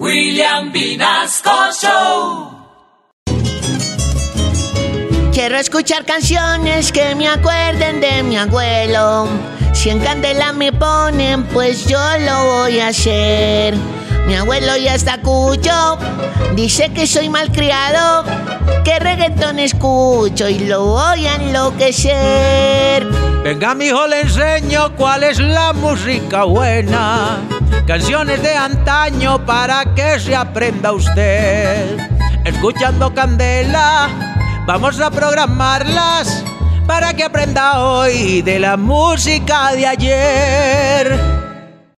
William Vinasco Show. Quiero escuchar canciones que me acuerden de mi abuelo. Si en candela me ponen, pues yo lo voy a hacer. Mi abuelo ya está cucho, dice que soy malcriado, que reggaetón escucho y lo voy a enloquecer. Venga, mijo, le enseño cuál es la música buena. Canciones de antaño para que se aprenda usted. Escuchando Candela, vamos a programarlas para que aprenda hoy de la música de ayer.